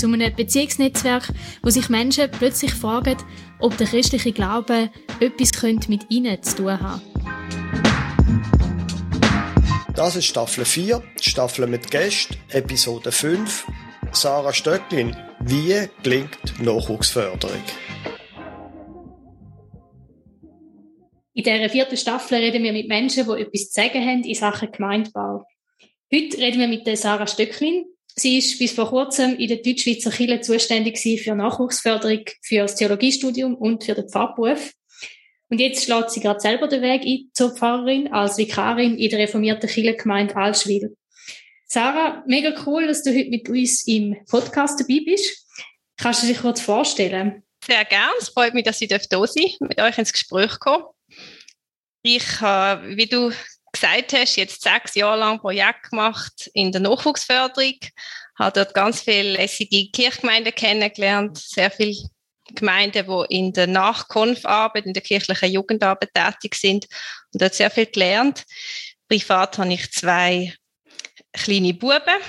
Zu einem Beziehungsnetzwerk, wo sich Menschen plötzlich fragen, ob der christliche Glaube etwas mit ihnen zu tun hat. Das ist Staffel 4, Staffel mit Gästen, Episode 5. Sarah Stöcklin, wie gelingt Nachwuchsförderung? In dieser vierten Staffel reden wir mit Menschen, die etwas zu sagen haben in Sachen Gemeindebau. Heute reden wir mit der Sarah Stöcklin. Sie ist bis vor kurzem in der Deutschschweizer Kirche zuständig für Nachwuchsförderung für das Theologiestudium und für den Pfarrberuf. Und jetzt schlägt sie gerade selber den Weg ein zur Pfarrerin als Vikarin in der reformierten Kirchengemeinde Alschwil. Sarah, mega cool, dass du heute mit uns im Podcast dabei bist. Kannst du dich kurz vorstellen? Sehr gern. Es freut mich, dass ich da sein mit euch ins Gespräch kommen ich habe, wie du gesagt hast, jetzt sechs Jahre lang Projekt gemacht in der Nachwuchsförderung, habe dort ganz viele lässige Kirchgemeinden kennengelernt, sehr viele Gemeinden, die in der Nachkonfarbeit, in der kirchlichen Jugendarbeit tätig sind und dort sehr viel gelernt. Privat habe ich zwei kleine Buben,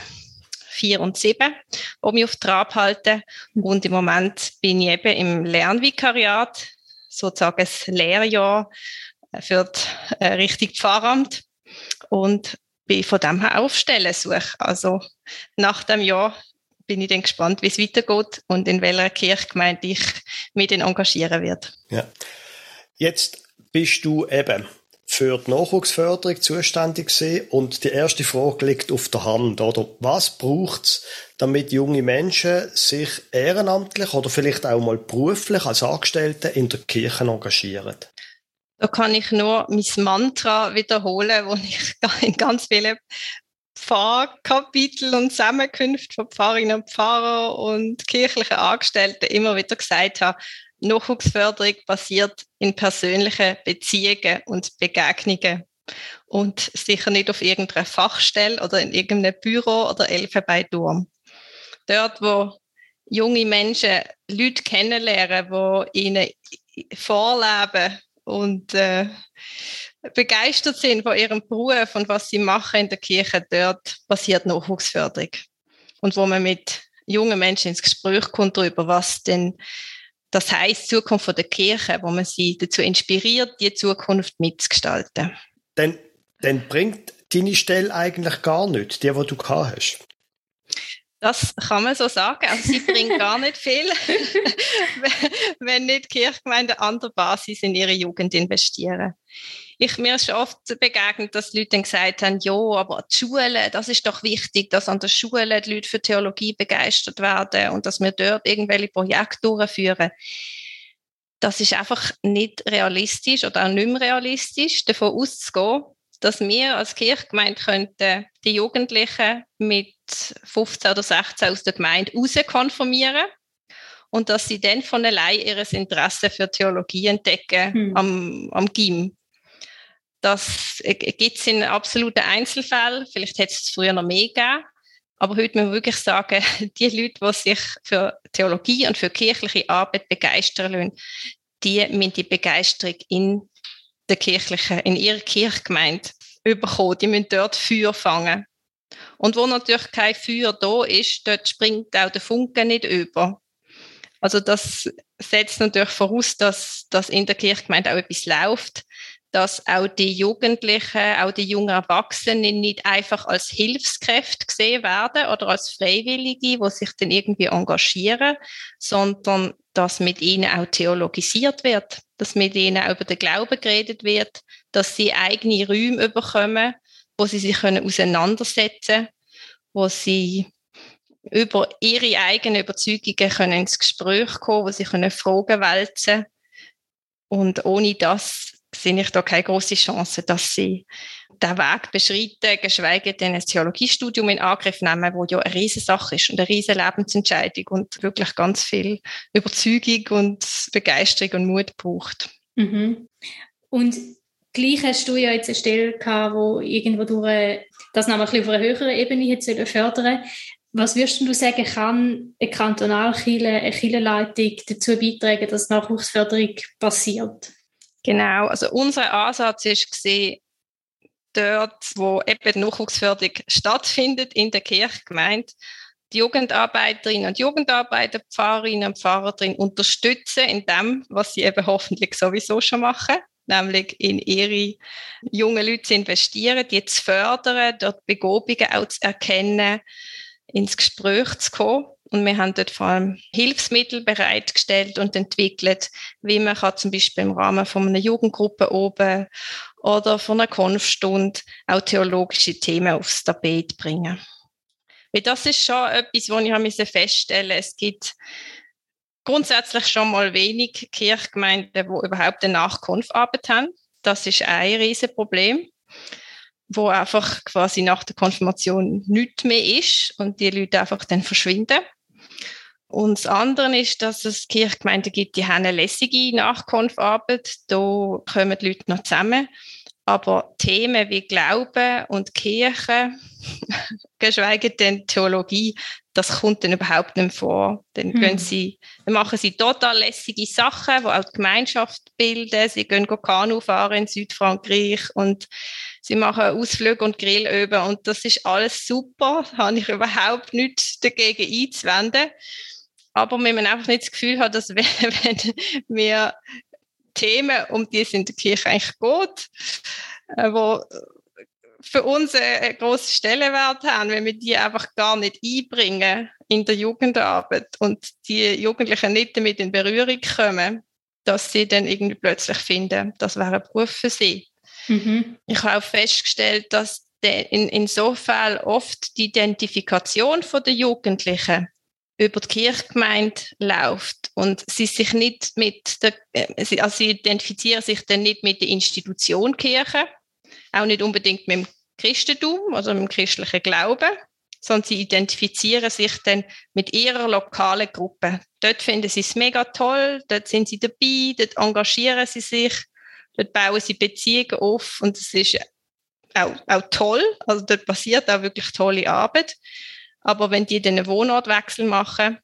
vier und sieben, die mich auf Trab halten. Und im Moment bin ich eben im Lernvikariat, sozusagen das Lehrjahr für das äh, richtige Pfarramt und bin von dem her auf Stellen suche. Also nach dem Jahr bin ich dann gespannt, wie es weitergeht und in welcher Kirchgemeinde ich mich dann engagieren werde. Ja. Jetzt bist du eben für die Nachwuchsförderung zuständig gewesen. und die erste Frage liegt auf der Hand, oder? Was braucht es, damit junge Menschen sich ehrenamtlich oder vielleicht auch mal beruflich als Angestellte in der Kirche engagieren? Da kann ich nur mein Mantra wiederholen, wo ich in ganz vielen Pfarrkapitel und Zusammenkünfte von Pfarrerinnen und Pfarrern und kirchlichen Angestellten immer wieder gesagt habe, Nachwuchsförderung basiert in persönlichen Beziehungen und Begegnungen und sicher nicht auf irgendeiner Fachstelle oder in irgendeinem Büro oder Elfenbeinturm. Dort, wo junge Menschen Leute kennenlernen, die ihnen vorleben, und äh, begeistert sind von ihrem Beruf und was sie machen in der Kirche, dort passiert Nachwuchsförderung. Und wo man mit jungen Menschen ins Gespräch kommt darüber, was denn das heißt Zukunft der Kirche, wo man sie dazu inspiriert, die Zukunft mitzugestalten. Dann, dann bringt deine Stelle eigentlich gar nicht, die, die du gehabt hast. Das kann man so sagen. Also sie bringt gar nicht viel, wenn nicht Kirchgemeinden an der Basis in ihre Jugend investieren. Ich mir ist schon oft begegnet, dass Leute dann gesagt haben, ja, aber die Schule, das ist doch wichtig, dass an der Schule die Leute für Theologie begeistert werden und dass wir dort irgendwelche Projekte durchführen. Das ist einfach nicht realistisch oder auch nicht mehr realistisch, davon auszugehen, dass wir als Kirchgemeinde könnten die Jugendlichen mit 15 oder 16 aus der Gemeinde rauskonformieren und dass sie dann von allein ihr Interesse für Theologie entdecken hm. am, am GIM. Das gibt es in absoluten Einzelfällen. Vielleicht hätte es früher noch mehr gegeben. Aber heute muss man wirklich sagen, die Leute, die sich für Theologie und für kirchliche Arbeit begeistern lassen, die müssen die Begeisterung in der kirchlichen, in ihrer Kirchgemeinde bekommen. Die müssen dort Feuer fangen. Und wo natürlich kein Feuer da ist, dort springt auch der Funke nicht über. Also das setzt natürlich voraus, dass, dass in der Kirchgemeinde auch etwas läuft, dass auch die Jugendlichen, auch die jungen Erwachsenen nicht einfach als Hilfskräfte gesehen werden oder als Freiwillige, die sich dann irgendwie engagieren, sondern dass mit ihnen auch theologisiert wird, dass mit ihnen auch über den Glauben geredet wird, dass sie eigene Räume bekommen, wo sie sich können auseinandersetzen können, wo sie über ihre eigenen Überzeugungen können ins Gespräch kommen, wo sie können Fragen wälzen und ohne das sehe ich da keine große Chance, dass sie den Weg beschreiten, geschweige denn ein Theologiestudium in Angriff nehmen, wo ja eine Riesensache ist und eine riesen Lebensentscheidung und wirklich ganz viel Überzeugung und Begeisterung und Mut braucht. Mhm. Und gleich hast du ja jetzt eine Stelle gehabt, wo irgendwo durch das noch auf einer höheren Ebene hätte fördern was würdest du sagen, kann eine Kantonalkirche, eine Kirchenleitung dazu beitragen, dass Nachwuchsförderung passiert? Genau, also unser Ansatz ist gesehen, dort, wo eben die Nachwuchsförderung stattfindet, in der Kirchgemeinde, die Jugendarbeiterinnen und Jugendarbeiter, Pfarrerinnen und Pfarrer drin unterstützen in dem, was sie eben hoffentlich sowieso schon machen, nämlich in ihre jungen Leute zu investieren, die zu fördern, dort Begabungen auch zu erkennen, ins Gespräch zu kommen. Und wir haben dort vor allem Hilfsmittel bereitgestellt und entwickelt, wie man kann zum Beispiel im Rahmen von einer Jugendgruppe oben oder von einer Konfstunde auch theologische Themen aufs Tapet bringen. Weil das ist schon etwas, was ich feststellen musste. Es gibt grundsätzlich schon mal wenig Kirchgemeinden, die überhaupt eine Nachkonfarbeit haben. Das ist ein Riesenproblem wo einfach quasi nach der Konfirmation nichts mehr ist und die Leute einfach dann verschwinden. Und das andere ist, dass es Kirchgemeinden gibt, die haben eine lässige Nachkonfarbeit. Da kommen die Leute noch zusammen. Aber Themen wie Glauben und Kirche, geschweige denn Theologie, das kommt dann überhaupt nicht vor. Dann, gehen sie, dann machen sie total lässige Sachen, die auch die Gemeinschaft bilden. Sie gehen Kanu fahren in Südfrankreich und sie machen Ausflüge und Grillöben und das ist alles super. Da habe ich überhaupt nichts dagegen einzuwenden. Aber wenn man einfach nicht das Gefühl hat, dass wenn, wenn wir Themen, um die es in der Kirche eigentlich geht, äh, wo für uns einen grossen Stellenwert haben, wenn wir die einfach gar nicht einbringen in der Jugendarbeit und die Jugendlichen nicht damit in Berührung kommen, dass sie dann irgendwie plötzlich finden, das wäre ein Beruf für sie. Mhm. Ich habe auch festgestellt, dass in, insofern oft die Identifikation der Jugendlichen über die Kirchgemeinde läuft und sie sich nicht mit der, äh, also sie identifizieren sich dann nicht mit der Institution Kirche, auch nicht unbedingt mit dem Christentum, also mit dem christlichen Glauben, sondern sie identifizieren sich dann mit ihrer lokalen Gruppe. Dort finden sie es mega toll, dort sind sie dabei, dort engagieren sie sich, dort bauen sie Beziehungen auf und es ist auch, auch toll, also dort passiert auch wirklich tolle Arbeit. Aber wenn die dann einen Wohnortwechsel machen,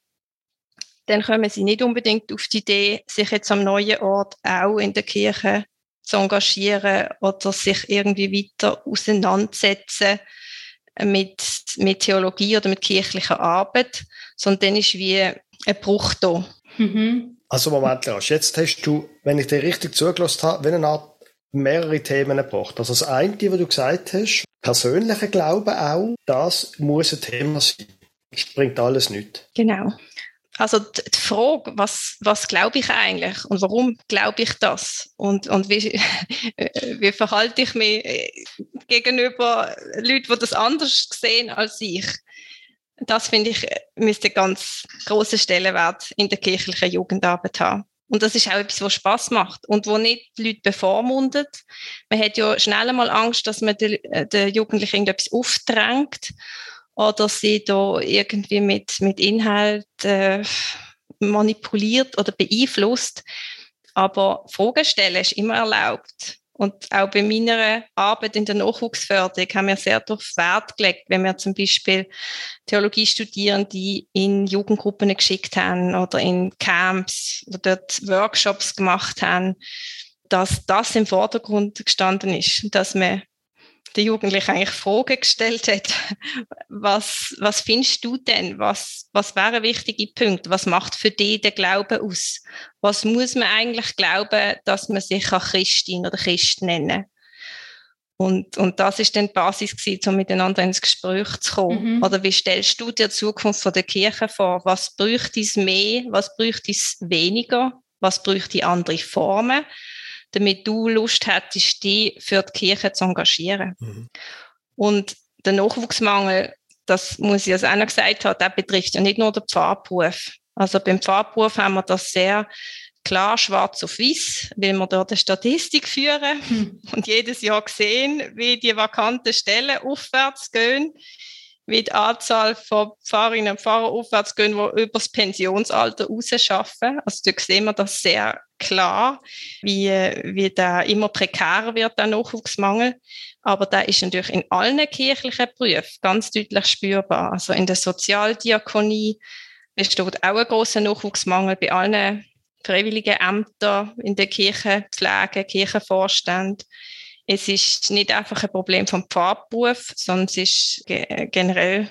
dann kommen sie nicht unbedingt auf die Idee, sich jetzt am neuen Ort auch in der Kirche zu engagieren oder sich irgendwie weiter auseinandersetzen mit, mit Theologie oder mit kirchlicher Arbeit, sondern dann ist wie ein Bruch da. Mhm. Also Moment, Lars, jetzt hast du, wenn ich dir richtig zugelassen habe, wenn eine Art mehrere Themen gebracht. Also das eine, was du gesagt hast, persönlicher Glaube auch, das muss ein Thema sein. Das bringt alles nicht. Genau. Also die Frage, was, was glaube ich eigentlich und warum glaube ich das und, und wie, wie verhalte ich mich gegenüber Leuten, die das anders sehen als ich, das finde ich, müsste ganz große Stellenwert in der kirchlichen Jugendarbeit haben. Und das ist auch etwas, was Spaß macht und wo nicht die Leute bevormundet. Man hat ja schnell einmal Angst, dass man äh, den Jugendlichen irgendetwas aufdrängt oder sie da irgendwie mit, mit Inhalt äh, manipuliert oder beeinflusst. Aber Fragen stellen ist immer erlaubt. Und auch bei meiner Arbeit in der Nachwuchsförderung haben wir sehr darauf Wert gelegt, wenn wir zum Beispiel Theologiestudierende in Jugendgruppen geschickt haben oder in Camps oder dort Workshops gemacht haben, dass das im Vordergrund gestanden ist, dass man der Jugendliche eigentlich Fragen gestellt hat. Was, was findest du denn? Was, was wären wichtige Punkte? Was macht für dich der Glaube aus? Was muss man eigentlich glauben, dass man sich Christin oder Christ nennen und, und das ist dann die Basis gewesen, um miteinander ins Gespräch zu kommen. Mhm. Oder wie stellst du dir die Zukunft von der Kirche vor? Was bräuchte es mehr? Was bräuchte es weniger? Was bräuchte andere Formen? Damit du Lust hättest, dich für die Kirche zu engagieren. Mhm. Und der Nachwuchsmangel, das muss ich als einer gesagt haben, der betrifft ja nicht nur den Pfarrberuf. Also beim Pfarrberuf haben wir das sehr klar schwarz auf weiß, weil wir dort eine Statistik führen hm. und jedes Jahr sehen, wie die vakanten Stellen aufwärts gehen, wie die Anzahl von Pfarrerinnen und Pfarrern aufwärts gehen, die über das Pensionsalter rausschaffen. Also da sehen wir das sehr klar, wie, wie da immer prekärer wird, der Nachwuchsmangel. Aber da ist natürlich in allen kirchlichen Berufen ganz deutlich spürbar. Also in der Sozialdiakonie besteht auch ein großer Nachwuchsmangel bei allen freiwilligen Ämtern in der Kirchenpflege, Kirchenvorstand. Es ist nicht einfach ein Problem vom Pfarrberuf, sondern es ist generell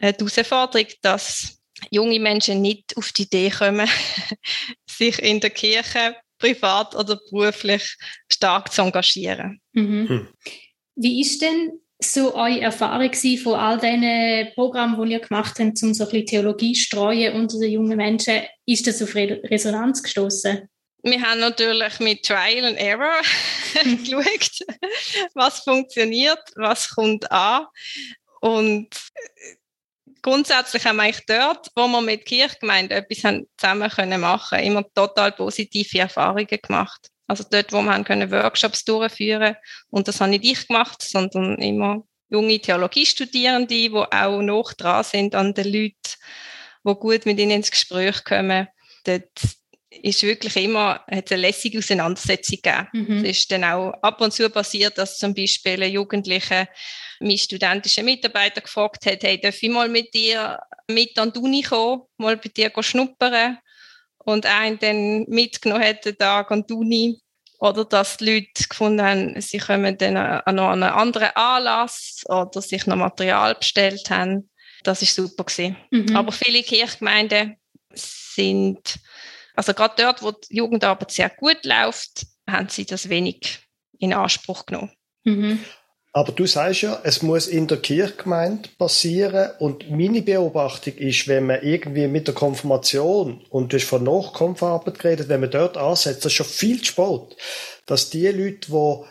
die Herausforderung, dass junge Menschen nicht auf die Idee kommen, sich in der Kirche privat oder beruflich stark zu engagieren. Mhm. Hm. Wie ist denn so eure Erfahrung von all diesen Programmen, die ihr gemacht habt, um so ein bisschen Theologie streuen unter den jungen Menschen? Ist das auf Resonanz gestoßen? Wir haben natürlich mit Trial and Error geschaut, was funktioniert, was kommt an. Und grundsätzlich haben wir eigentlich dort, wo wir mit Kirchgemeinden etwas haben zusammen können machen immer total positive Erfahrungen gemacht. Also dort, wo wir können Workshops durchführen und das habe nicht ich gemacht, sondern immer junge Theologiestudierende, die auch noch dran sind an den Leuten, die gut mit ihnen ins Gespräch kommen. Dort ist wirklich immer hat eine lässige Auseinandersetzung gegeben. Mhm. Es ist dann auch ab und zu passiert, dass zum Beispiel ein Jugendlicher mein studentischer Mitarbeiter gefragt hat, hey, darf ich mal mit dir mit an die Uni kommen, mal bei dir schnuppern? Und einen dann mitgenommen hat, den Tag an die Uni. Oder dass die Leute gefunden haben, sie kommen dann an einen anderen Anlass oder sich noch Material bestellt haben. Das ist super gewesen. Mhm. Aber viele Kirchgemeinden sind also gerade dort, wo die Jugendarbeit sehr gut läuft, haben sie das wenig in Anspruch genommen. Mhm. Aber du sagst ja, es muss in der Kirchgemeinde passieren und meine Beobachtung ist, wenn man irgendwie mit der Konfirmation und du hast von Nachkonfarbeit geredet, wenn man dort ansetzt, das ist schon viel zu spät, dass die Leute, die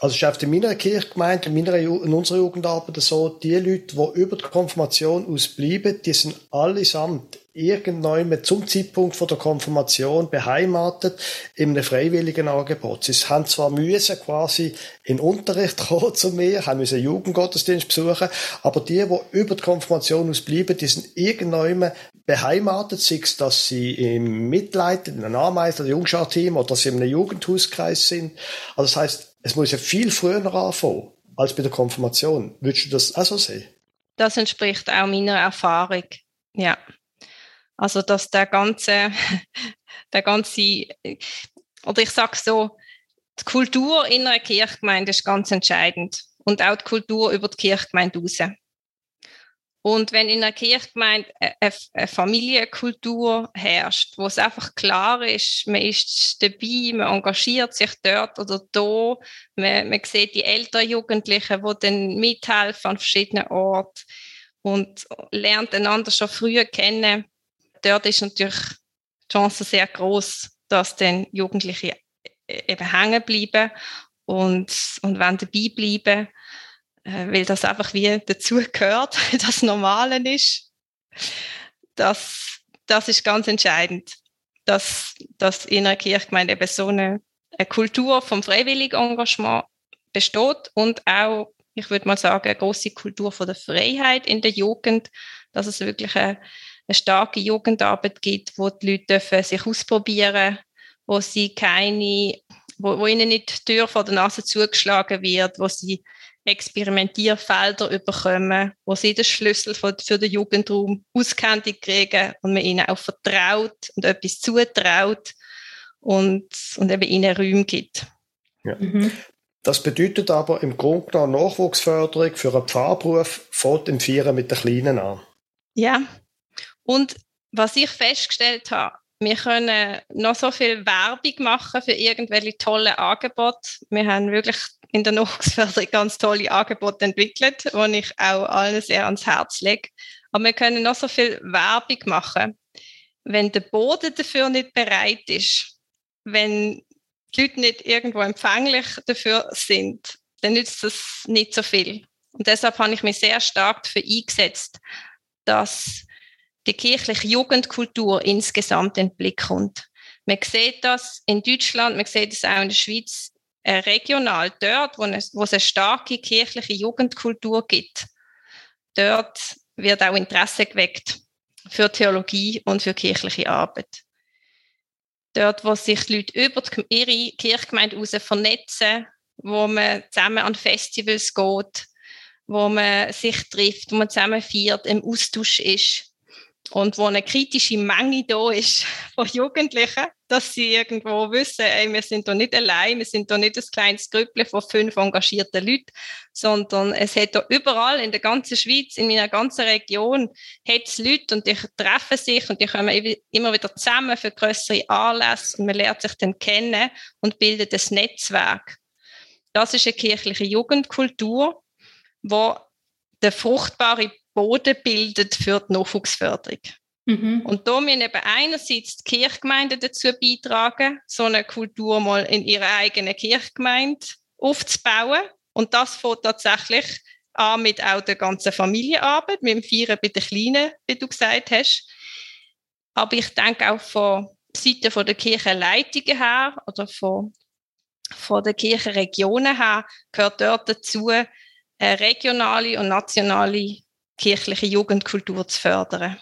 also es ist in meiner Kirchgemeinde, in, meiner, in unserer Jugendarbeit so, die Leute, die über die Konfirmation ausbleiben, die sind allesamt irgendwann zum Zeitpunkt von der Konfirmation beheimatet in einem freiwilligen Angebot. Sie haben zwar müssen quasi in Unterricht kommen zu mir, haben müssen Jugendgottesdienst besuchen, aber die, die über die Konfirmation ausbleiben, die sind irgendwann beheimatet, sei es, dass sie im Mitleid, in einem Ameisen- oder Jungschar-Team oder dass sie in einem Jugendhauskreis sind. Also das heißt, es muss ja viel früher anfangen als bei der Konfirmation. Würdest du das auch so sehen? Das entspricht auch meiner Erfahrung. Ja. Also, dass der ganze, der ganze, oder ich sage so, die Kultur in einer Kirchgemeinde ist ganz entscheidend. Und auch die Kultur über die Kirchgemeinde raus. Und wenn in einer Kirchgemeinde eine Familienkultur herrscht, wo es einfach klar ist, man ist dabei, man engagiert sich dort oder da, man, man sieht die älteren Jugendlichen, die dann mithelfen an verschiedenen Orten und lernt einander schon früher kennen, dort ist natürlich die Chance sehr groß, dass dann Jugendliche eben hängen bleiben und, und wenn dabei bleiben, äh, weil das einfach wie dazu gehört, das Normale ist. Das, das ist ganz entscheidend, dass, dass in einer Kirchgemeinde eben so eine, eine Kultur vom freiwilligen Engagement besteht und auch, ich würde mal sagen, eine große Kultur von der Freiheit in der Jugend, dass es wirklich eine, eine starke Jugendarbeit gibt, wo die Leute dürfen sich ausprobieren wo sie keine, wo, wo ihnen nicht die Tür vor der Nase zugeschlagen wird, wo sie Experimentierfelder bekommen, wo sie den Schlüssel für, für den Jugendraum auskenntlich kriegen und man ihnen auch vertraut und etwas zutraut und, und eben ihnen Räume gibt. Ja. Mhm. Das bedeutet aber im Grunde genommen Nachwuchsförderung für einen Pfarrberuf fängt im Vieren mit den Kleinen an. Ja, und was ich festgestellt habe, wir können noch so viel Werbung machen für irgendwelche tolle Angebote. Wir haben wirklich in der Nachwuchsförderung ganz tolle Angebote entwickelt, die ich auch allen sehr ans Herz lege. Aber wir können noch so viel Werbung machen. Wenn der Boden dafür nicht bereit ist, wenn die Leute nicht irgendwo empfänglich dafür sind, dann nützt das nicht so viel. Und deshalb habe ich mich sehr stark dafür eingesetzt, dass die kirchliche Jugendkultur insgesamt in den Blick kommt. Man sieht das in Deutschland, man sieht es auch in der Schweiz äh, regional, dort, wo es, wo es eine starke kirchliche Jugendkultur gibt. Dort wird auch Interesse geweckt für Theologie und für kirchliche Arbeit. Dort, wo sich die Leute über die, ihre Kirchgemeinde heraus vernetzen, wo man zusammen an Festivals geht, wo man sich trifft, wo man zusammen feiert, im Austausch ist und wo eine kritische Menge da ist von Jugendlichen, dass sie irgendwo wissen, ey, wir sind doch nicht allein, wir sind doch nicht ein kleines Grüppchen von fünf engagierten Leuten, sondern es hat da überall in der ganzen Schweiz, in meiner ganzen Region, hat es Leute und die treffen sich und die kommen immer wieder zusammen für größere Anlässe und man lernt sich dann kennen und bildet ein Netzwerk. Das ist eine kirchliche Jugendkultur, wo der fruchtbare Boden bildet für die Nachwuchsförderung. Mhm. Und da müssen eben einerseits die Kirchgemeinden dazu beitragen, so eine Kultur mal in ihrer eigenen Kirchgemeinde aufzubauen. Und das fängt tatsächlich an mit auch der ganzen Familienarbeit, mit dem Feiern bei den Kleinen, wie du gesagt hast. Aber ich denke auch von Seite von der Kirchenleitungen her oder von, von der Kirchenregionen her gehört dort dazu, eine regionale und nationale kirchliche Jugendkultur zu fördern.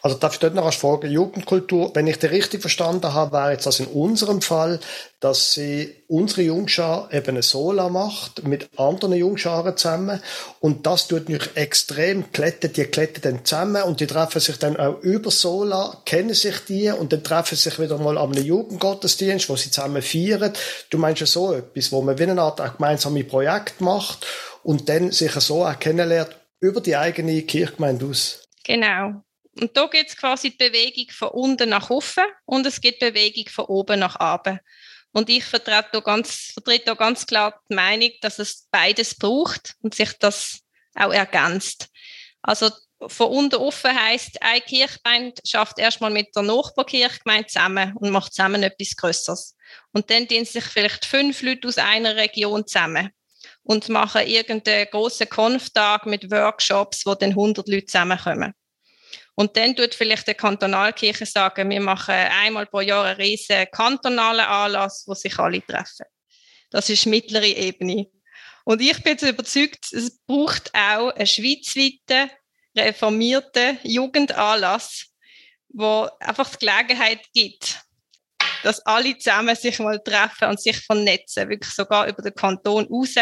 Also darf ich dort noch als Frage, Jugendkultur, wenn ich das richtig verstanden habe, wäre jetzt das in unserem Fall, dass sie unsere Jungschar eben eine Sola macht, mit anderen Jungscharen zusammen und das tut mich extrem klettet, die kletten dann zusammen und die treffen sich dann auch über Sola, kennen sich die und dann treffen sich wieder mal am Jugendgottesdienst, wo sie zusammen feiern. Du meinst ja so etwas, wo man wie eine Art gemeinsame Projekt macht und dann sich so auch kennenlernt über die eigene Kirchgemeinde aus. Genau. Und da gibt es quasi die Bewegung von unten nach oben und es gibt Bewegung von oben nach unten. Und ich vertrete da ganz, vertrete da ganz klar die Meinung, dass es beides braucht und sich das auch ergänzt. Also von unten offen heisst, eine Kirchgemeinde schafft erstmal mit der Nachbarkirchgemeinde zusammen und macht zusammen etwas Größeres. Und dann dienen sich vielleicht fünf Leute aus einer Region zusammen und machen irgendeinen grossen Konftag mit Workshops, wo dann 100 Leute zusammenkommen. Und dann tut vielleicht der Kantonalkirche sagen, wir machen einmal pro Jahr einen riesen kantonalen Anlass, wo sich alle treffen. Das ist mittlere Ebene. Und ich bin überzeugt, es braucht auch einen schweizweiten, reformierten Jugendanlass, wo einfach die Gelegenheit gibt, dass alle zusammen sich mal treffen und sich vernetzen, wirklich sogar über den Kanton raus,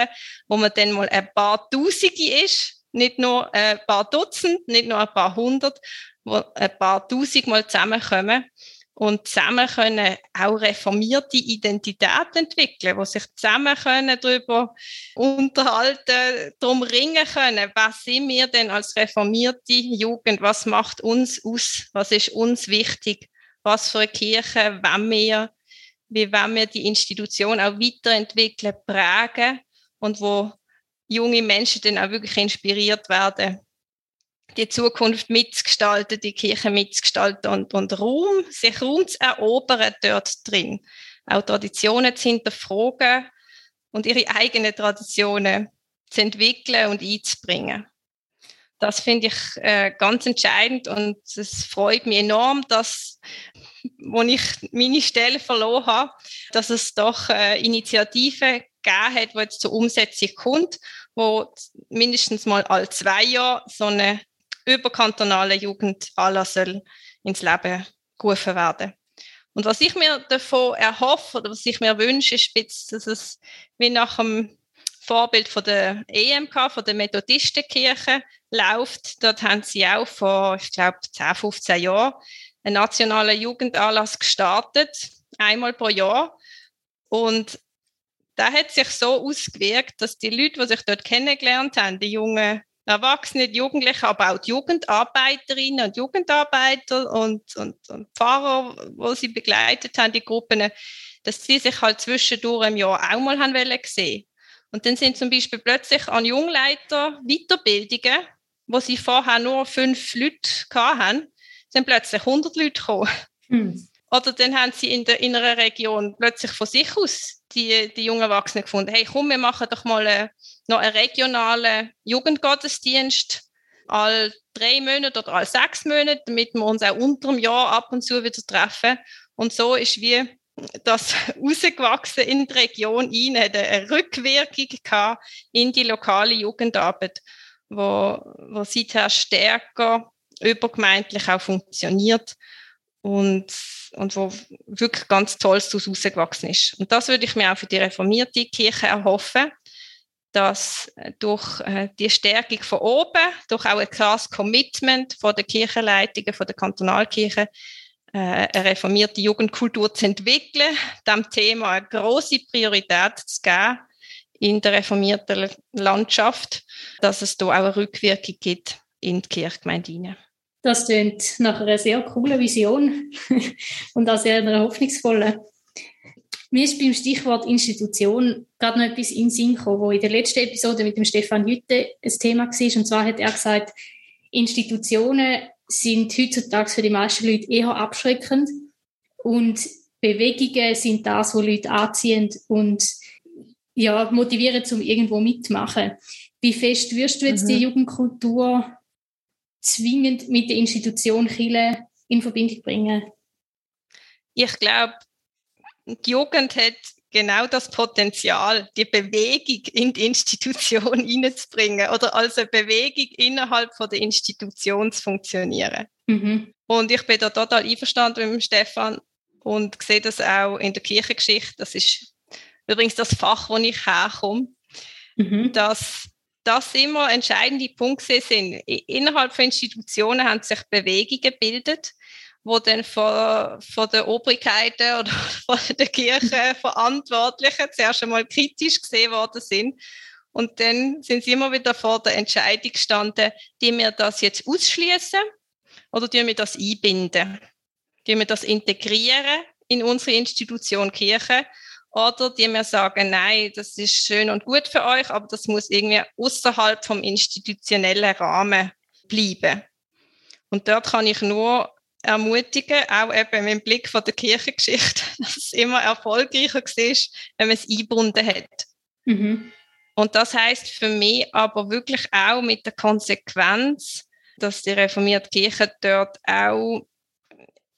wo man dann mal ein paar Tausende ist, nicht nur ein paar Dutzend, nicht nur ein paar hundert, wo ein paar Tausend mal zusammenkommen und zusammen können auch reformierte Identität entwickeln, wo sich zusammen können darüber unterhalten, darum ringen können, was sind wir denn als reformierte Jugend, was macht uns aus, was ist uns wichtig, was für eine Kirche wollen wir, wie wollen wir die Institution auch weiterentwickeln, prägen und wo junge Menschen dann auch wirklich inspiriert werden, die Zukunft mitzugestalten, die Kirche mitzugestalten und, und Raum, sich Raum zu erobern dort drin. Auch Traditionen zu hinterfragen und ihre eigenen Traditionen zu entwickeln und einzubringen. Das finde ich äh, ganz entscheidend und es freut mich enorm, dass, wo ich meine Stelle verloren habe, dass es doch äh, Initiativen gegeben hat, die jetzt zur Umsetzung kommt, wo mindestens mal alle zwei Jahre so eine überkantonale Jugendanlass soll ins Leben gerufen werden. Und was ich mir davon erhoffe oder was ich mir wünsche, ist, dass es wie nach dem Vorbild von der EMK, von der Methodistenkirche läuft. Dort haben sie auch vor, ich glaube, 10, 15 Jahren einen nationalen Jugendanlass gestartet, einmal pro Jahr. Und da hat sich so ausgewirkt, dass die Leute, die sich dort kennengelernt haben, die jungen Erwachsene, die Jugendlichen, aber auch die Jugendarbeiterinnen und Jugendarbeiter und, und, und Pfarrer, wo sie begleitet haben, die Gruppen, dass sie sich halt zwischendurch im Jahr auch mal haben wollen sehen. Und dann sind zum Beispiel plötzlich an Jungleiter Weiterbildungen, wo sie vorher nur fünf Leute hatten, sind plötzlich 100 Leute gekommen. Hm. Oder dann haben sie in der inneren Region plötzlich von sich aus die, die jungen Erwachsenen gefunden, hey, komm, wir machen doch mal eine, noch einen regionalen Jugendgottesdienst all drei Monate oder all sechs Monate, damit wir uns auch unter dem Jahr ab und zu wieder treffen Und so ist wie das rausgewachsen in die Region rein, hat eine Rückwirkung gehabt in die lokale Jugendarbeit, wo, wo seither stärker übergemeindlich auch funktioniert und, und wo wirklich ganz Tolles daraus rausgewachsen ist. Und das würde ich mir auch für die reformierte Kirche erhoffen, dass durch äh, die Stärkung von oben, durch auch ein klares Commitment von der Kirchenleitungen, von der Kantonalkirche, äh, eine reformierte Jugendkultur zu entwickeln, dem Thema eine große Priorität zu geben in der reformierten Landschaft, dass es da auch eine Rückwirkung gibt in die Kirchgemeinde. Das klingt nach einer sehr coolen Vision und auch sehr einer hoffnungsvollen. Mir ist beim Stichwort Institution gerade noch etwas in den Sinn gekommen, wo in der letzten Episode mit dem Stefan Hütte ein Thema war. Und zwar hat er gesagt, Institutionen sind heutzutage für die meisten Leute eher abschreckend und Bewegungen sind das, wo Leute anziehen und ja, motivieren, um irgendwo mitzumachen. Wie fest wirst du jetzt mhm. die Jugendkultur zwingend mit der Institution Chile in Verbindung bringen? Ich glaube, die Jugend hat genau das Potenzial, die Bewegung in die Institution hineinzubringen oder als eine Bewegung innerhalb von der Institution zu funktionieren. Mhm. Und ich bin da total einverstanden mit Stefan und sehe das auch in der Kirchengeschichte. Das ist übrigens das Fach, wo ich herkomme, mhm. dass das immer entscheidende Punkte sind. Innerhalb von Institutionen haben sich Bewegungen gebildet, wo dann von, von den Obrigkeiten oder von der Kirche Verantwortlichen zuerst einmal kritisch gesehen worden sind. Und dann sind sie immer wieder vor der Entscheidung gestanden, die wir das jetzt ausschließen oder die wir das einbinden, die wir das integrieren in unsere Institution Kirche oder die mir sagen, nein, das ist schön und gut für euch, aber das muss irgendwie außerhalb vom institutionellen Rahmen bleiben. Und dort kann ich nur ermutigen, auch eben im Blick von der Kirchengeschichte, dass es immer erfolgreicher ist, wenn man es eingebunden hat. Mhm. Und das heißt für mich aber wirklich auch mit der Konsequenz, dass die reformierte Kirche dort auch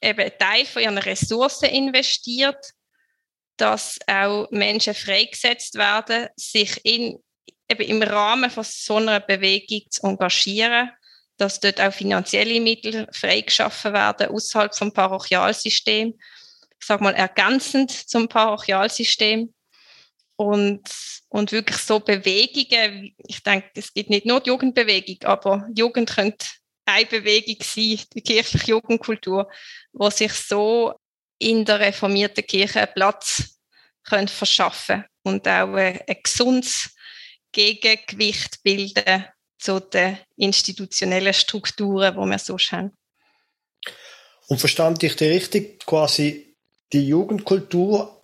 eben Teil von ihren Ressourcen investiert, dass auch Menschen freigesetzt werden, sich in, eben im Rahmen von so einer Bewegung zu engagieren, dass dort auch finanzielle Mittel freigeschaffen werden außerhalb vom Parochialsystem, ich sage mal ergänzend zum Parochialsystem. Und, und wirklich so Bewegungen, ich denke, es gibt nicht nur die Jugendbewegung, aber Jugend könnte eine Bewegung sein, die kirchliche Jugendkultur, wo sich so in der reformierten Kirche Platz können verschaffen und auch ein gesundes Gegengewicht bilden zu den institutionellen Strukturen, die wir so haben. Und verstand ich die richtig, quasi die Jugendkultur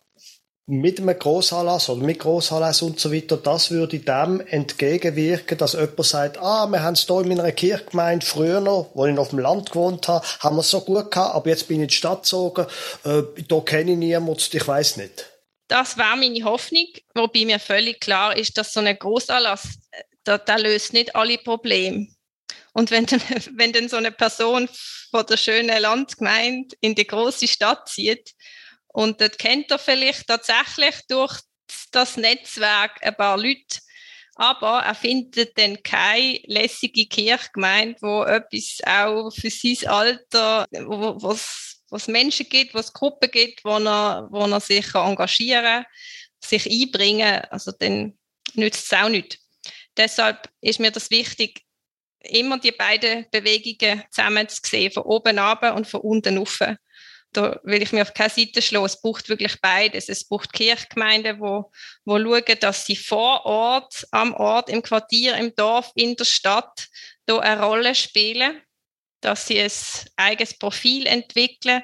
mit einem Grossanlass oder mit Grossanlass und so weiter, das würde dem entgegenwirken, dass jemand sagt, ah, wir haben es hier in meiner Kirchgemeinde früher noch, wo ich noch auf dem Land gewohnt habe, haben wir es so gut gehabt, aber jetzt bin ich in die Stadt gezogen, äh, da kenne ich niemanden, ich weiß nicht. Das war meine Hoffnung, wobei mir völlig klar ist, dass so ein Grossanlass, der, der löst nicht alle Probleme. Und wenn dann, wenn dann so eine Person von der schönen Landgemeinde in die große Stadt zieht, und dort kennt er vielleicht tatsächlich durch das Netzwerk ein paar Leute, aber er findet dann keine lässige Kirchgemeinde, wo etwas auch für sein Alter, wo es was Menschen gibt, wo es Gruppen gibt, wo er, wo er sich engagieren sich einbringen, also dann nützt es auch nicht. Deshalb ist mir das wichtig, immer die beiden Bewegungen zusammen zu sehen, von oben ab und von unten rauf da will ich mir auf keine Seite schlagen. Es braucht wirklich beides. Es braucht Kirchgemeinden, wo, wo schauen, dass sie vor Ort, am Ort, im Quartier, im Dorf, in der Stadt da eine Rolle spielen, dass sie ein eigenes Profil entwickeln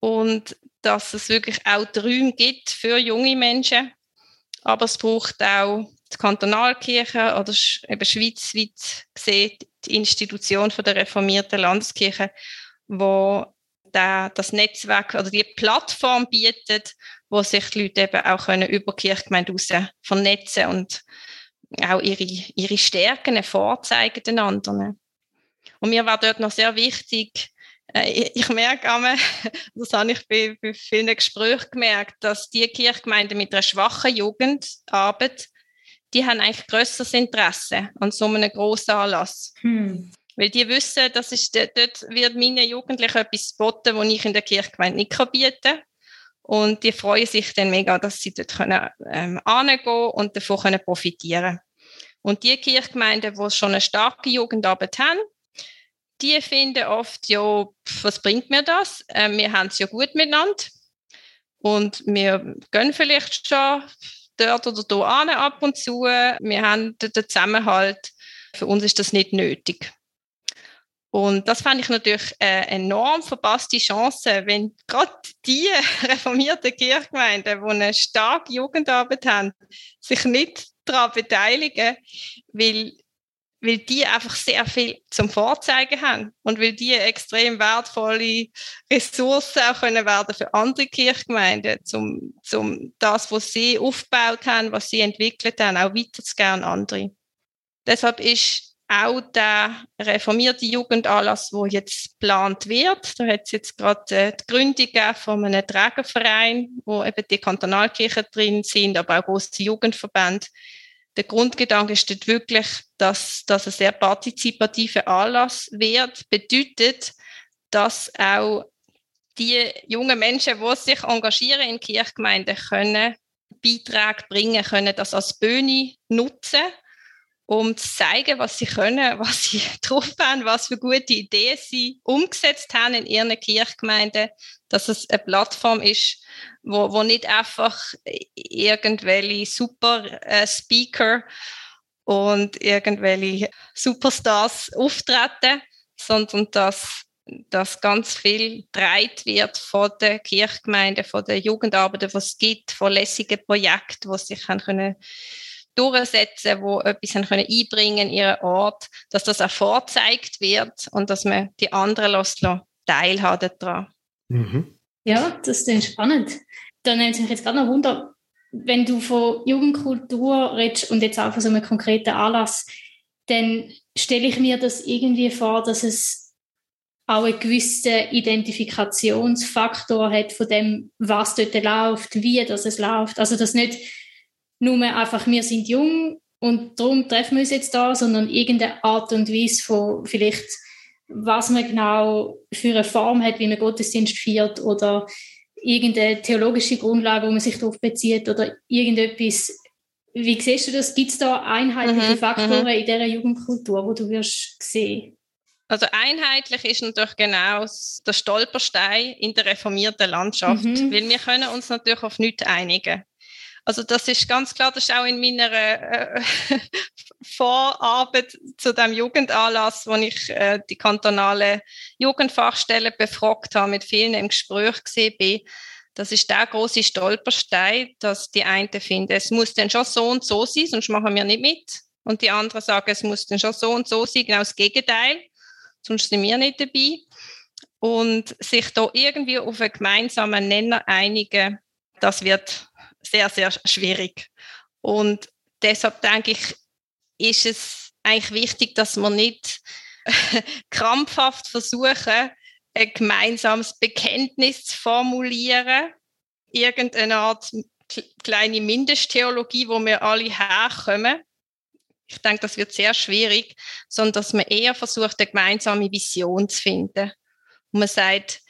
und dass es wirklich auch Träume gibt für junge Menschen. Aber es braucht auch die Kantonalkirche oder eben schweizweit gesehen die Institution der reformierten Landeskirche, wo das Netzwerk oder die Plattform bietet, wo sich die Leute eben auch können über Kirchgemeinde raus vernetzen und auch ihre, ihre Stärken vorzeigen den anderen. Und mir war dort noch sehr wichtig, äh, ich merke einmal, das habe ich bei, bei vielen Gesprächen gemerkt, dass die Kirchgemeinden mit einer schwachen Jugendarbeit, die haben eigentlich grösseres Interesse an so einem grossen Anlass. Hm. Weil die wissen, das ist, dort wird meinen Jugendlichen etwas geboten, was ich in der Kirchgemeinde nicht bieten kann. Und die freuen sich dann mega, dass sie dort können, ähm, angehen und davon können profitieren Und die Kirchgemeinden, die schon eine starke Jugendarbeit haben, die finden oft, ja, was bringt mir das? Äh, wir haben es ja gut miteinander. Und wir gehen vielleicht schon dort oder da an ab und zu. Wir haben den Zusammenhalt. Für uns ist das nicht nötig. Und das fand ich natürlich eine enorm verpasste Chance, wenn gerade die reformierten Kirchgemeinden, die eine starke Jugendarbeit haben, sich nicht daran beteiligen, weil weil die einfach sehr viel zum Vorzeigen haben und weil die extrem wertvolle Ressourcen auch können werden für andere Kirchgemeinden, zum, zum das, was sie aufgebaut haben, was sie entwickelt haben, auch weiterzugeben an andere. Deshalb ist auch der reformierte Jugendanlass, wo jetzt geplant wird, da hat es jetzt gerade äh, die Gründung von einem Trägerverein, wo eben die Kantonalkirchen drin sind, aber auch große Jugendverbände, der Grundgedanke dort wirklich, dass das ein sehr partizipativer Anlass wird, bedeutet, dass auch die jungen Menschen, die sich engagieren in Kirchgemeinden, können Beiträge bringen können, das als Bühne nutzen, um zu zeigen, was sie können, was sie drauf haben, was für gute Ideen sie umgesetzt haben in ihren Kirchgemeinden, dass es eine Plattform ist, wo, wo nicht einfach irgendwelche super äh, Speaker und irgendwelche Superstars auftreten, sondern dass, dass ganz viel breit wird von der Kirchgemeinde, von der Jugendarbeit, die es gibt, von lässigen Projekten, die sich können durchsetzen, wo etwas haben können einbringen in ihren Ort, dass das auch vorzeigt wird und dass man die anderen lässt, teilhaben daran. Mhm. Ja, das ist spannend. Da nimmt sich jetzt gerade noch Wunder, wenn du von Jugendkultur redest und jetzt auch von so einem konkreten Anlass, dann stelle ich mir das irgendwie vor, dass es auch einen gewissen Identifikationsfaktor hat von dem, was dort läuft, wie das es läuft. Also, dass nicht nur einfach, wir sind jung und darum treffen wir uns jetzt da, sondern irgendeine Art und Weise von vielleicht was man genau für eine Form hat, wie man Gottesdienst feiert oder irgendeine theologische Grundlage, wo man sich darauf bezieht oder irgendetwas. Wie siehst du das? Gibt es da einheitliche mhm, Faktoren mhm. in dieser Jugendkultur, wo du wirst sehen? Also einheitlich ist natürlich genau der Stolperstein in der reformierten Landschaft, mhm. weil wir können uns natürlich auf nichts einigen. Also das ist ganz klar, das ist auch in meiner äh, Vorarbeit zu dem Jugendanlass, wo ich äh, die kantonale Jugendfachstelle befragt habe, mit vielen im Gespräch gesehen bin. Das ist der große Stolperstein, dass die einen finden, es muss dann schon so und so sein, sonst machen wir nicht mit. Und die anderen sagen, es muss dann schon so und so sein, genau das Gegenteil, sonst sind wir nicht dabei. Und sich da irgendwie auf einen gemeinsamen Nenner einigen, das wird sehr, sehr schwierig. Und deshalb denke ich, ist es eigentlich wichtig, dass wir nicht krampfhaft versuchen, ein gemeinsames Bekenntnis zu formulieren, irgendeine Art kleine Mindesttheologie, wo wir alle herkommen. Ich denke, das wird sehr schwierig, sondern dass man eher versucht, eine gemeinsame Vision zu finden. Und man sagt,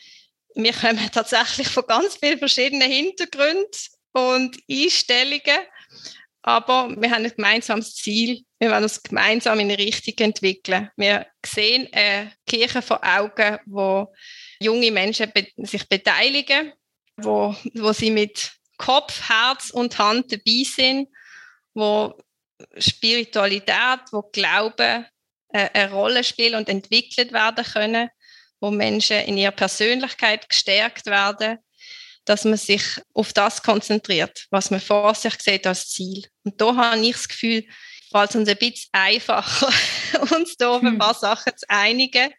wir kommen tatsächlich von ganz vielen verschiedenen Hintergründen und Einstellungen. Aber wir haben ein gemeinsames Ziel. Wir wollen uns gemeinsam in eine Richtung entwickeln. Wir sehen eine Kirche vor Augen, wo junge Menschen sich beteiligen, wo, wo sie mit Kopf, Herz und Hand dabei sind, wo Spiritualität, wo Glauben äh, eine Rolle spielt und entwickelt werden können, wo Menschen in ihrer Persönlichkeit gestärkt werden dass man sich auf das konzentriert, was man vor sich sieht als Ziel. Und da habe ich das Gefühl, fällt es uns ein bisschen einfacher, uns da auf ein paar hm. Sachen zu einigen.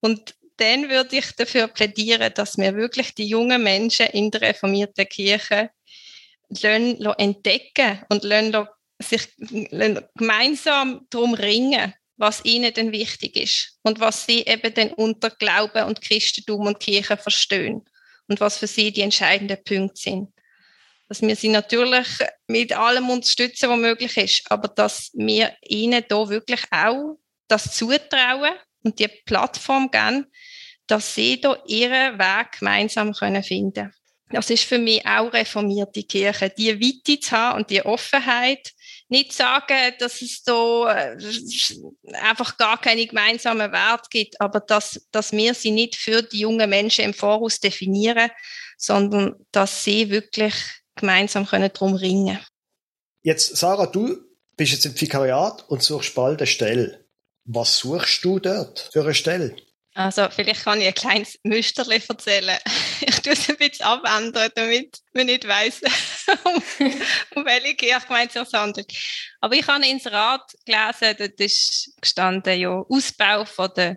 Und dann würde ich dafür plädieren, dass wir wirklich die jungen Menschen in der reformierten Kirche entdecken und sich gemeinsam darum ringen, was ihnen denn wichtig ist und was sie eben dann unter Glauben und Christentum und Kirche verstehen und was für sie die entscheidenden Punkte sind. Dass wir sie natürlich mit allem unterstützen, was möglich ist, aber dass wir ihnen da wirklich auch das zutrauen und die Plattform geben, dass sie da ihren Weg gemeinsam können finden Das ist für mich auch reformierte Kirche, die Weite zu haben und die Offenheit, nicht sagen, dass es da äh, einfach gar keine gemeinsamen Werte gibt, aber dass, dass wir sie nicht für die jungen Menschen im Voraus definieren, sondern dass sie wirklich gemeinsam können darum ringen Jetzt, Sarah, du bist jetzt im Vikariat und suchst bald eine Stelle. Was suchst du dort für eine Stelle? Also vielleicht kann ich ein kleines Müsterli erzählen. Ich tue es ein bisschen abändern, damit man nicht um, um welche Kirchgemeinde es handelt. Aber ich habe ins Rat gelesen, dort ist gestanden, ja, Ausbau von der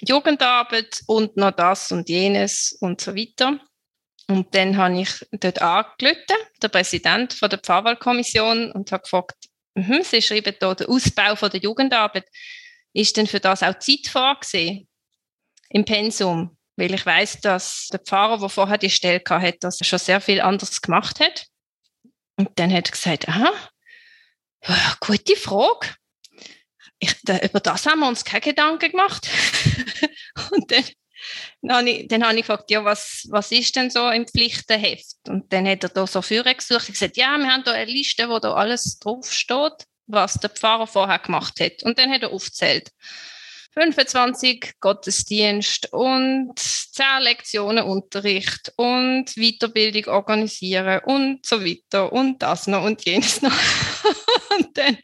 Jugendarbeit und noch das und jenes und so weiter. Und dann habe ich dort angerufen, der Präsident von der Pfarrwahlkommission, und habe gefragt, mhm, Sie schreiben hier den Ausbau von der Jugendarbeit ist denn für das auch Zeit vorgesehen im Pensum? Weil ich weiß, dass der Pfarrer, der vorher die Stelle hatte, das schon sehr viel anders gemacht hat. Und dann hat er gesagt, aha, gute Frage. Ich, da, über das haben wir uns keine Gedanken gemacht. und dann, dann, habe ich, dann habe ich gefragt, ja, was, was ist denn so im Pflichtenheft? Und dann hat er da so Führer gesucht. Ich gesagt, ja, wir haben da eine Liste, wo da alles draufsteht was der Pfarrer vorher gemacht hat. Und dann hat er aufgezählt. 25 Gottesdienst und 10 Lektionen Unterricht und Weiterbildung organisieren und so weiter und das noch und jenes noch. und dann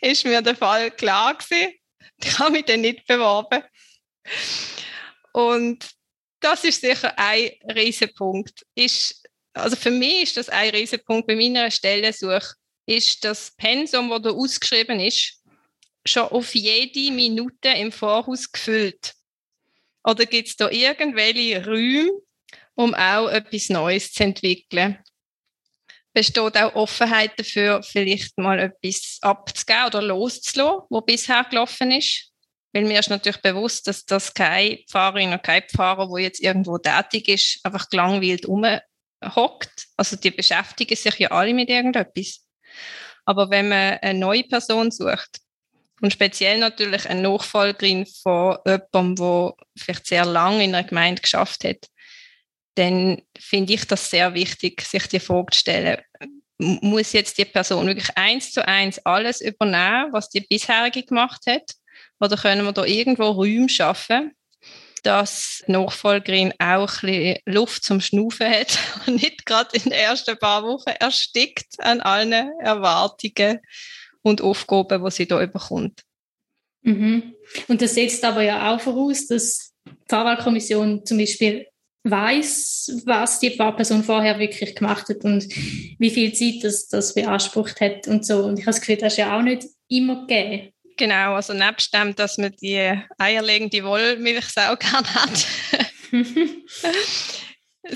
ist mir der Fall klar gewesen. Ich habe mich dann nicht beworben. Und das ist sicher ein Riesenpunkt. Ist, also für mich ist das ein Riesenpunkt bei meiner Stellensuche ist das Pensum, das da ausgeschrieben ist, schon auf jede Minute im Voraus gefüllt? Oder gibt es da irgendwelche Räume, um auch etwas Neues zu entwickeln? Besteht auch Offenheit dafür, vielleicht mal etwas abzugeben oder loszulassen, was bisher gelaufen ist? Weil mir ist natürlich bewusst, dass das keine Pfarrerin oder kein Pfarrer, der jetzt irgendwo tätig ist, einfach gelangweilt rumhockt. Also die beschäftigen sich ja alle mit irgendetwas. Aber wenn man eine neue Person sucht, und speziell natürlich eine Nachfolgerin von jemandem, der vielleicht sehr lange in einer Gemeinde geschafft hat, dann finde ich das sehr wichtig, sich die Frage zu stellen, muss jetzt die Person wirklich eins zu eins alles übernehmen, was die bisherige gemacht hat? Oder können wir da irgendwo Räume schaffen, dass die Nachfolgerin auch ein Luft zum Schnaufen hat und nicht gerade in den ersten paar Wochen erstickt an allen Erwartungen und Aufgaben, die sie da bekommt. Mhm. Und das setzt aber ja auch voraus, dass die Pfarrwahlkommission zum Beispiel weiß, was die Pfarrperson vorher wirklich gemacht hat und wie viel Zeit das, das beansprucht hat und so. Und ich habe das Gefühl, das ist ja auch nicht immer gegeben. Genau, also nebst dem, dass man die eierlegende Wollmilchsau gerne hat,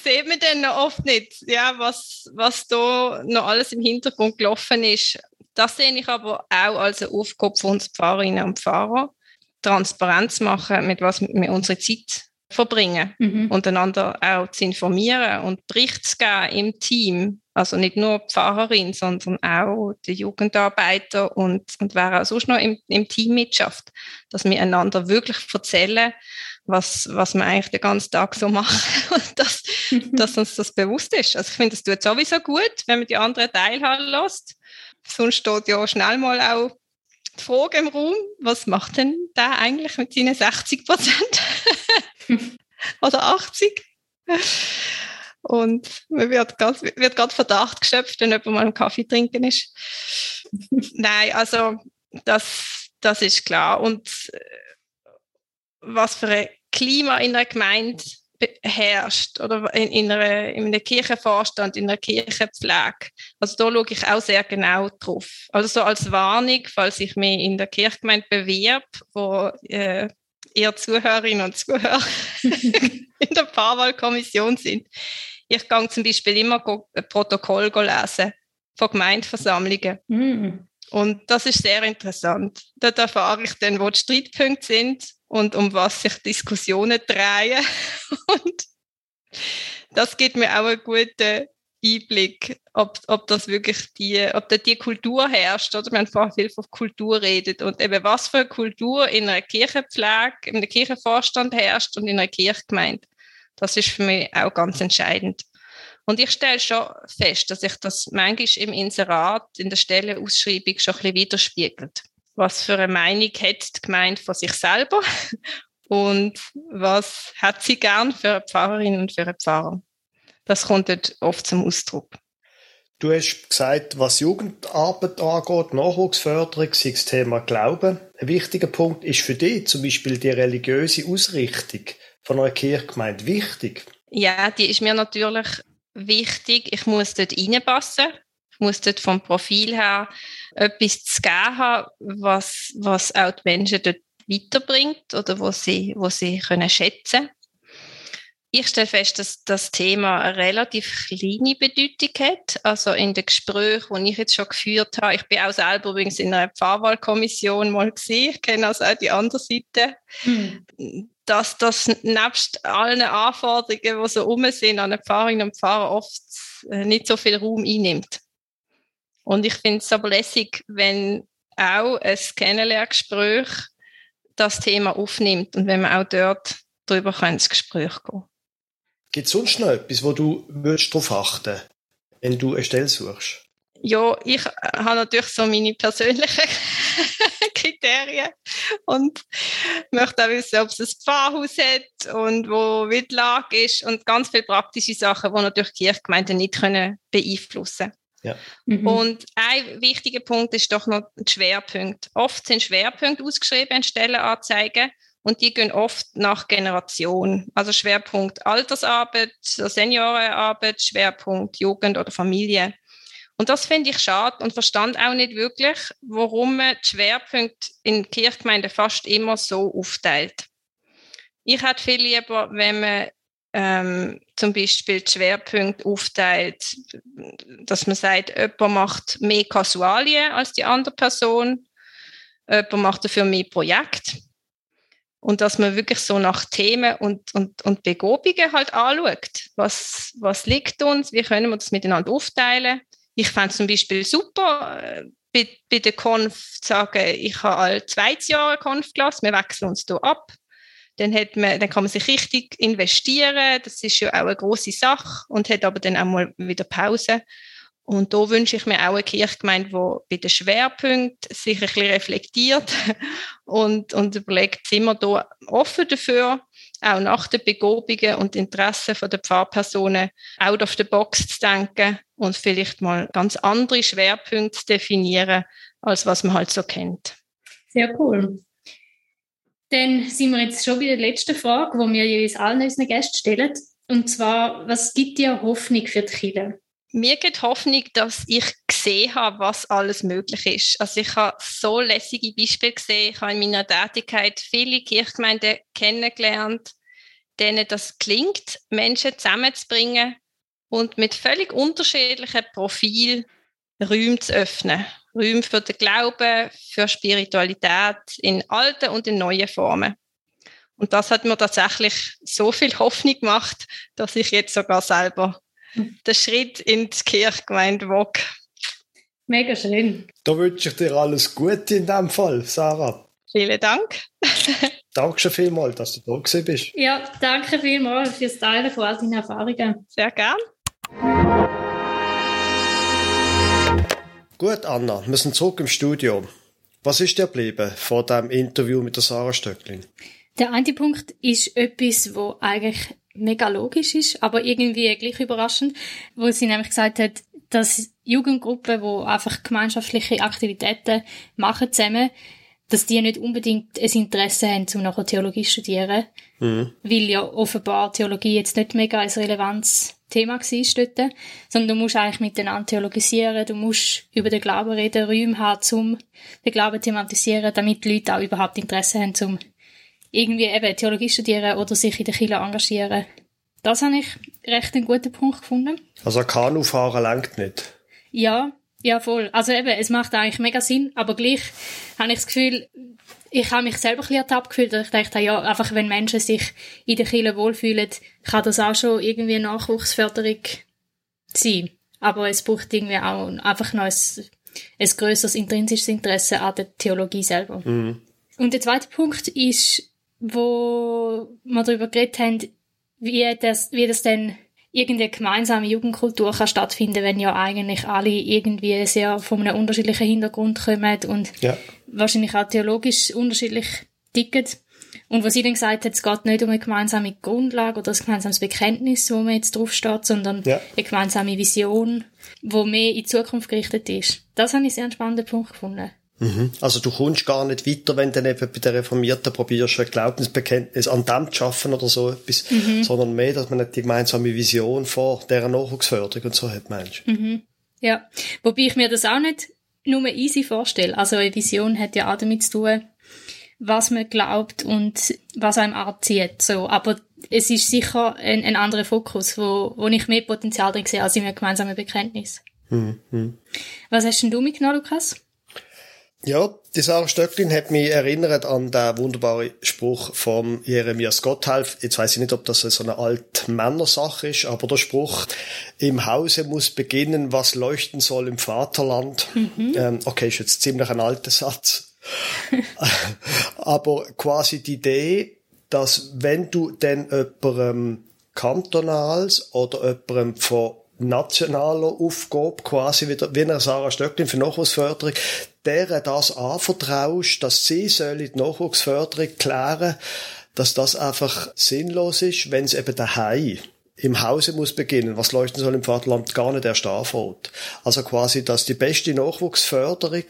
sieht man dann noch oft nicht, ja, was, was da noch alles im Hintergrund gelaufen ist. Das sehe ich aber auch als eine Aufgabe von uns Pfarrerinnen und Pfarrer, Transparenz machen, mit was wir unsere Zeit verbringen mhm. und einander auch zu informieren und Bericht zu geben im Team. Also nicht nur Pfarrerin, sondern auch die Jugendarbeiter und, und wer auch sonst noch im, im Team mitschafft, dass wir einander wirklich erzählen, was, was wir eigentlich den ganzen Tag so machen und dass, dass uns das bewusst ist. Also ich finde, das tut sowieso gut, wenn man die anderen teilhaben lässt. Sonst steht ja schnell mal auch die Frage im Raum, was macht denn der eigentlich mit seinen 60 Prozent? Oder 80? Und man wird gerade wird Verdacht geschöpft, wenn jemand mal einen Kaffee trinken ist. Nein, also das, das ist klar. Und äh, was für ein Klima in einer Gemeinde herrscht oder in, in, einer, in einem Kirchenvorstand, in einer Kirchenpflege. Also da schaue ich auch sehr genau drauf. Also so als Warnung, falls ich mich in der Kirchgemeinde bewerbe, wo äh, ihr Zuhörerinnen und Zuhörer in der Paarwahlkommission sind. Ich gehe zum Beispiel immer ein Protokoll lesen von Gemeindeversammlungen. Mm. Und das ist sehr interessant. Dort erfahre ich dann, wo die Streitpunkte sind und um was sich Diskussionen drehen. Und das gibt mir auch einen guten Einblick, ob, ob das wirklich die, ob da die Kultur herrscht, oder? Wir haben vorhin viel von Kultur redet und eben was für eine Kultur in einer Kirchenpflege, in einem Kirchenvorstand herrscht und in einer Kirchgemeinde. Das ist für mich auch ganz entscheidend. Und ich stelle schon fest, dass sich das manchmal im Inserat, in der Stellenausschreibung schon ein bisschen widerspiegelt. Was für eine Meinung hat die Gemeinde von sich selber und was hat sie gern für eine Pfarrerin und für einen Pfarrer? Das kommt dort oft zum Ausdruck. Du hast gesagt, was Jugendarbeit angeht, Nachwuchsförderung, sei das Thema Glauben. Ein wichtiger Punkt ist für dich zum Beispiel die religiöse Ausrichtung von einer Kirchgemeinde wichtig. Ja, die ist mir natürlich wichtig. Ich muss dort reinpassen. Ich muss dort vom Profil her etwas zu geben haben, was, was auch die Menschen dort weiterbringt oder wo sie, wo sie können schätzen ich stelle fest, dass das Thema eine relativ kleine Bedeutung hat. Also in den Gesprächen, die ich jetzt schon geführt habe, ich bin auch selber übrigens in einer Pfarrwahlkommission mal gesehen, ich kenne also auch die andere Seite, hm. Dass das nebst allen Anforderungen, die so rum sind, an Pfarrerin und Pfarrer oft äh, nicht so viel Raum einnimmt. Und ich finde es aber lässig, wenn auch ein Kennenlerngespräch das Thema aufnimmt und wenn man auch dort darüber ins Gespräch gehen Gibt es sonst noch etwas, wo du darauf achten wenn du eine Stelle suchst? Ja, ich habe natürlich so meine persönlichen Kriterien und möchte auch wissen, ob es ein Pfarrhaus hat und wo wie die Lage ist und ganz viele praktische Sachen, die natürlich Kirchgemeinden nicht können beeinflussen können. Ja. Mhm. Und ein wichtiger Punkt ist doch noch der Schwerpunkt. Oft sind Schwerpunkte ausgeschrieben in Stellenanzeigen und die gehen oft nach Generation. Also Schwerpunkt Altersarbeit, Seniorenarbeit, Schwerpunkt Jugend oder Familie. Und das finde ich schade und verstand auch nicht wirklich, warum man die Schwerpunkte in Kirchgemeinden fast immer so aufteilt. Ich hätte viel lieber, wenn man ähm, zum Beispiel die Schwerpunkte aufteilt, dass man sagt, jemand macht mehr Kasualien als die andere Person, jemand macht dafür mehr Projekte und dass man wirklich so nach Themen und, und, und Begobungen halt anschaut. Was, was liegt uns? Wie können wir das miteinander aufteilen? Ich fände zum Beispiel super, äh, bei, bei der Konf zu sagen, ich habe alle zwei Jahre Konfklasse, wir wechseln uns hier ab. Dann, hat man, dann kann man sich richtig investieren. Das ist ja auch eine große Sache und hat aber dann auch mal wieder Pause. Und da wünsche ich mir auch eine Kirchgemeinde, die bei den Schwerpunkten sich ein bisschen reflektiert und, und überlegt, sind wir da offen dafür, auch nach den Begobungen und Interessen der Pfarrpersonen out of the box zu denken und vielleicht mal ganz andere Schwerpunkte zu definieren, als was man halt so kennt. Sehr cool. Dann sind wir jetzt schon bei der letzten Frage, die wir jeweils allen unseren Gästen stellen. Und zwar, was gibt dir Hoffnung für die Kirche? Mir gibt Hoffnung, dass ich gesehen habe, was alles möglich ist. Also ich habe so lässige Beispiele gesehen. Ich habe in meiner Tätigkeit viele Kirchgemeinden kennengelernt, denen das klingt, Menschen zusammenzubringen und mit völlig unterschiedlichen Profilen Räume zu öffnen. Räume für den Glauben, für Spiritualität in alten und in neuen Formen. Und das hat mir tatsächlich so viel Hoffnung gemacht, dass ich jetzt sogar selber der Schritt in die Kirchgemeinde wog. Mega schön. Da wünsche ich dir alles Gute in dem Fall, Sarah. Vielen Dank. danke schon vielmals, dass du da gewesen bist. Ja, danke vielmals fürs Teilen von all deinen Erfahrungen. Sehr gern. Gut, Anna, wir sind zurück im Studio. Was ist dir geblieben vor dem Interview mit der Sarah Stöcklin? Der eine Punkt ist etwas, wo eigentlich mega logisch ist, aber irgendwie gleich überraschend, wo sie nämlich gesagt hat, dass Jugendgruppen, wo einfach gemeinschaftliche Aktivitäten machen zusammen, dass die nicht unbedingt ein Interesse haben, um nachher Theologie zu studieren, mhm. weil ja offenbar Theologie jetzt nicht mega ein relevantes Thema war dort, sondern du musst eigentlich miteinander theologisieren, du musst über den Glauben reden, Räume haben, um den Glauben thematisieren, damit die Leute auch überhaupt Interesse haben, um irgendwie eben Theologie studieren oder sich in der Kirche engagieren. Das habe ich recht einen guten Punkt gefunden. Also Kanufahren lenkt nicht? Ja, Ja, voll. Also eben, es macht eigentlich mega Sinn, aber gleich habe ich das Gefühl, ich habe mich selber ein bisschen ertappt gefühlt, ich dachte, ja, einfach wenn Menschen sich in der Kirche wohlfühlen, kann das auch schon irgendwie eine Nachwuchsförderung sein. Aber es braucht irgendwie auch einfach noch ein, ein grösseres intrinsisches Interesse an der Theologie selber. Mhm. Und der zweite Punkt ist, wo wir darüber geredet haben, wie das, wie das denn irgendeine gemeinsame Jugendkultur kann stattfinden, wenn ja eigentlich alle irgendwie sehr von einem unterschiedlichen Hintergrund kommen und ja. wahrscheinlich auch theologisch unterschiedlich ticken. Und was sie dann gesagt hat, es geht nicht um eine gemeinsame Grundlage oder ein gemeinsames Bekenntnis, wo man jetzt draufsteht, sondern ja. eine gemeinsame Vision, wo mehr in die Zukunft gerichtet ist. Das habe ich sehr einen spannenden Punkt gefunden. Mhm. Also du kommst gar nicht weiter, wenn du dann eben bei den Reformierten probierst, ein Glaubensbekenntnis an dem zu schaffen oder so etwas, mhm. sondern mehr, dass man nicht die gemeinsame Vision vor deren Nachwuchsförderung und so hat, meinst mhm. Ja, wobei ich mir das auch nicht nur easy vorstelle. Also eine Vision hat ja auch damit zu tun, was man glaubt und was einem anzieht. So, aber es ist sicher ein, ein anderer Fokus, wo, wo ich mehr Potenzial drin sehe als in einem gemeinsamen Bekenntnis. Mhm. Was hast denn du mitgenommen, Lukas? Ja, die Sarah Stöcklin hat mich erinnert an den wunderbaren Spruch von Jeremias Gotthelf. Jetzt weiß ich nicht, ob das so eine alte Männersache ist, aber der Spruch, im Hause muss beginnen, was leuchten soll im Vaterland. Mhm. Ähm, okay, ist jetzt ziemlich ein alter Satz. aber quasi die Idee, dass wenn du denn jemandem kantonals oder jemandem von nationaler Aufgabe quasi wieder, wie eine Sarah Stöcklin für Nachwuchsförderung, deren das anvertraust, dass sie soll die Nachwuchsförderung klären, dass das einfach sinnlos ist, wenn es eben daheim im Hause muss beginnen, was leuchten soll im Vaterland gar nicht erst anfängt. Also quasi, dass die beste Nachwuchsförderung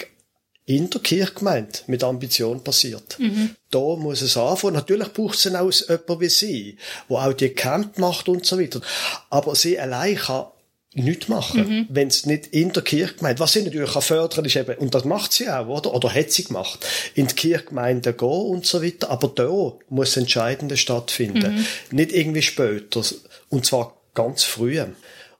in der Kirchgemeinde mit Ambition passiert. Mhm. Da muss es anfangen. Natürlich braucht es dann auch jemanden wie sie, wo auch die Camp macht und so weiter. Aber sie allein kann nichts machen, mhm. wenn es nicht in der Kirchgemeinde, was sie natürlich kann fördern ist eben, und das macht sie auch, oder? Oder hat sie gemacht, in die Kirchgemeinde gehen und so weiter, aber da muss Entscheidende stattfinden. Mhm. Nicht irgendwie später, und zwar ganz früh.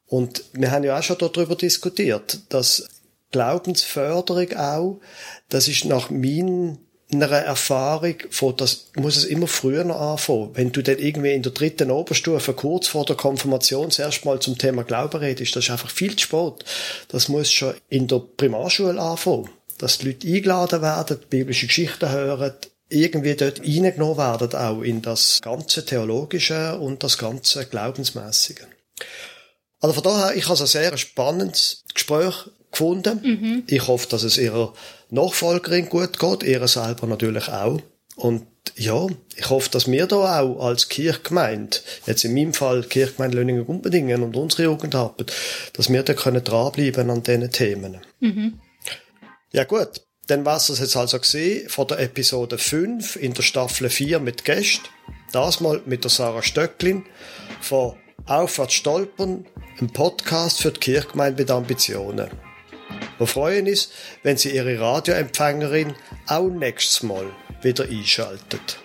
Und wir haben ja auch schon darüber diskutiert, dass Glaubensförderung auch, das ist nach meinen einer Erfahrung von, das muss es immer früher noch anfangen. Wenn du dann irgendwie in der dritten Oberstufe kurz vor der Konfirmation das erste Mal zum Thema Glauben redest, das ist einfach viel zu spät. Das muss schon in der Primarschule anfangen. Dass die Leute eingeladen werden, biblische Geschichten hören, irgendwie dort reingenommen werden, auch in das ganze Theologische und das ganze Glaubensmäßige. Also von daher, ich habe ein sehr spannendes Gespräch gefunden. Mhm. Ich hoffe, dass es ihrer Nachfolgerin gut geht, ihr selber natürlich auch. Und ja, ich hoffe, dass wir da auch als Kirchgemeinde, jetzt in meinem Fall Kirchgemeinde Löningen Gumpendingen und unsere Jugendarbeit, dass wir da können dranbleiben an diesen Themen. Mhm. Ja gut, dann war es jetzt also gesehen von der Episode 5 in der Staffel 4 mit Gästen. Das mal mit der Sarah Stöcklin von Aufwärts stolpern, ein Podcast für die Kirchgemeinde mit Ambitionen. Wir freuen uns, wenn Sie Ihre Radioempfängerin auch nächstes Mal wieder einschaltet.